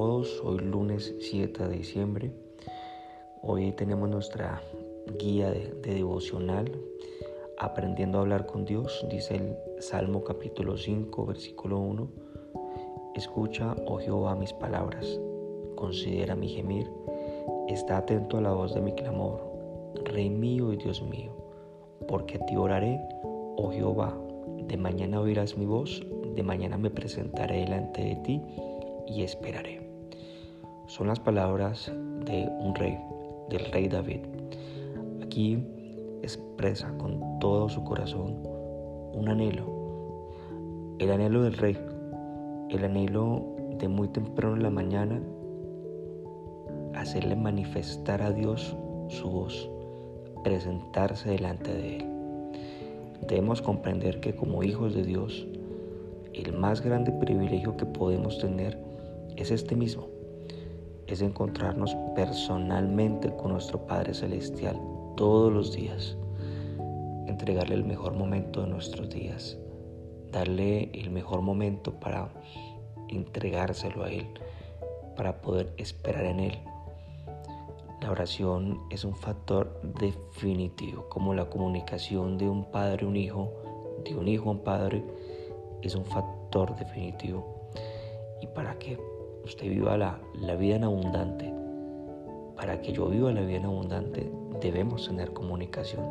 todos, hoy lunes 7 de diciembre. Hoy tenemos nuestra guía de, devocional, aprendiendo a hablar con Dios, dice el Salmo capítulo 5, versículo 1. Escucha, oh Jehová, mis palabras, considera mi gemir, está atento a la voz de mi clamor, Rey mío y Dios mío, porque a ti oraré, oh Jehová, de mañana oirás mi voz, de mañana me presentaré delante de ti y esperaré. Son las palabras de un rey, del rey David. Aquí expresa con todo su corazón un anhelo, el anhelo del rey, el anhelo de muy temprano en la mañana hacerle manifestar a Dios su voz, presentarse delante de Él. Debemos comprender que como hijos de Dios, el más grande privilegio que podemos tener es este mismo, es encontrarnos personalmente con nuestro Padre Celestial todos los días, entregarle el mejor momento de nuestros días, darle el mejor momento para entregárselo a Él, para poder esperar en Él. La oración es un factor definitivo, como la comunicación de un padre a un hijo, de un hijo a un padre, es un factor definitivo. ¿Y para qué? Usted viva la, vida en abundante, para que yo viva la vida en abundante, debemos tener comunicación.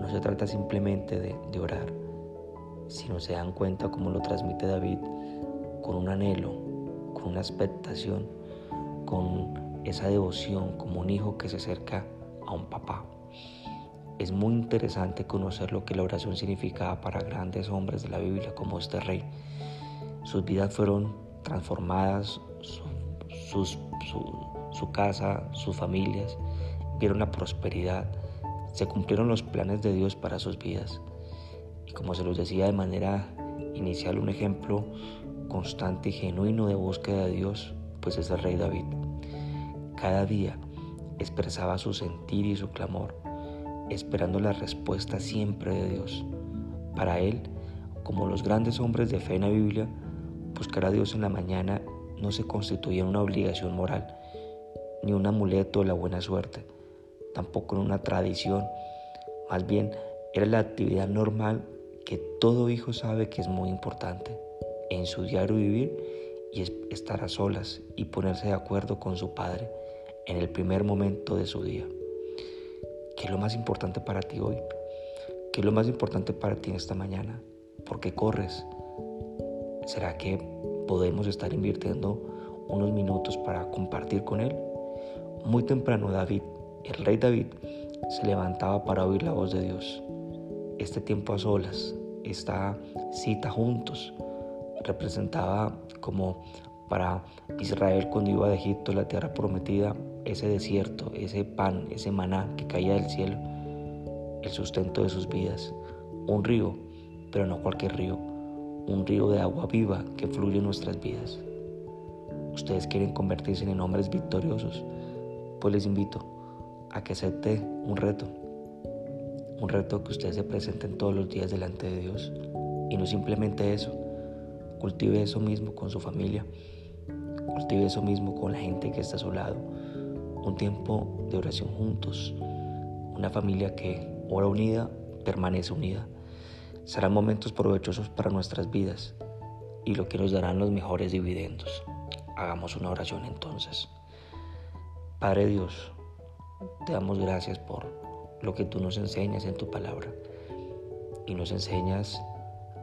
No se trata simplemente de, de orar, sino se dan cuenta como lo transmite David, con un anhelo, con una expectación, con esa devoción, como un hijo que se acerca a un papá. Es muy interesante conocer lo que la oración significaba para grandes hombres de la Biblia como este rey. Sus vidas fueron transformadas, su, casa, sus familias, vieron la prosperidad, se cumplieron los planes de Dios para sus vidas. Y como se los decía de manera inicial, un ejemplo constante y genuino de búsqueda de Dios, pues es el rey David. Cada día expresaba su sentir y su clamor, esperando la respuesta siempre de Dios. Para él, como los grandes hombres de fe en la Biblia, Buscar a Dios en la mañana no se constituía una obligación moral, ni un amuleto de la buena suerte, tampoco en una tradición, más bien era la actividad normal que todo hijo sabe que es muy importante en su diario vivir y estar a solas y ponerse de acuerdo con su padre en el primer momento de su día. ¿Qué es lo más importante para ti hoy? ¿Qué es lo más importante para ti esta mañana? ¿Por qué corres? ¿Será que podemos estar invirtiendo unos minutos para compartir con Él? Muy temprano David, el rey David, se levantaba para oír la voz de Dios. Este tiempo a solas, esta cita juntos, representaba como para Israel cuando iba de Egipto, la tierra prometida, ese desierto, ese pan, ese maná que caía del cielo, el sustento de sus vidas. Un río, pero no cualquier río, un río de agua viva que fluye en nuestras vidas. Ustedes quieren convertirse en hombres victoriosos, pues les invito a que acepte un reto, un reto que ustedes se presenten todos los días delante de Dios. Y no simplemente eso, cultive eso mismo con su familia, cultive eso mismo con la gente que está a su lado, un tiempo de oración juntos, una familia que ora unida permanece unida serán momentos provechosos para nuestras vidas y lo que nos darán los mejores dividendos. Hagamos una oración entonces. Padre Dios, te damos gracias por lo que tú nos enseñas en tu palabra y nos enseñas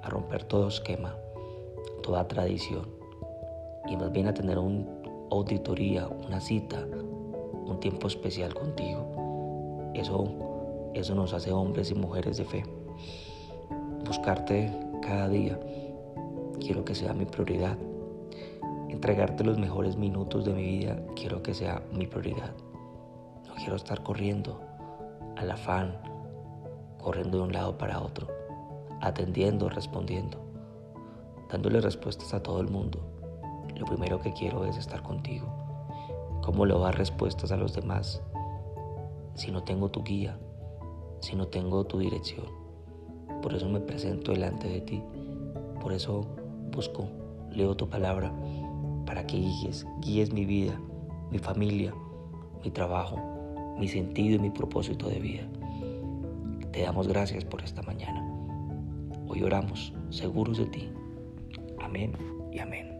a romper todo esquema, toda tradición y más bien a tener una auditoría, una cita, un tiempo especial contigo. Eso, eso nos hace hombres y mujeres de fe buscarte cada día. Quiero que sea mi prioridad. Entregarte los mejores minutos de mi vida, quiero que sea mi prioridad. No quiero estar corriendo al afán, corriendo de un lado para otro, atendiendo, respondiendo, dándole respuestas a todo el mundo. Lo primero que quiero es estar contigo. ¿Cómo le dar respuestas a los demás si no tengo tu guía, si no tengo tu dirección? Por eso me presento delante de ti. Por eso busco, leo tu palabra. para que guíes, guíes mi vida, mi familia, mi trabajo, mi sentido y mi propósito de vida. Te damos gracias por esta mañana. Hoy oramos seguros de ti. Amén y amén.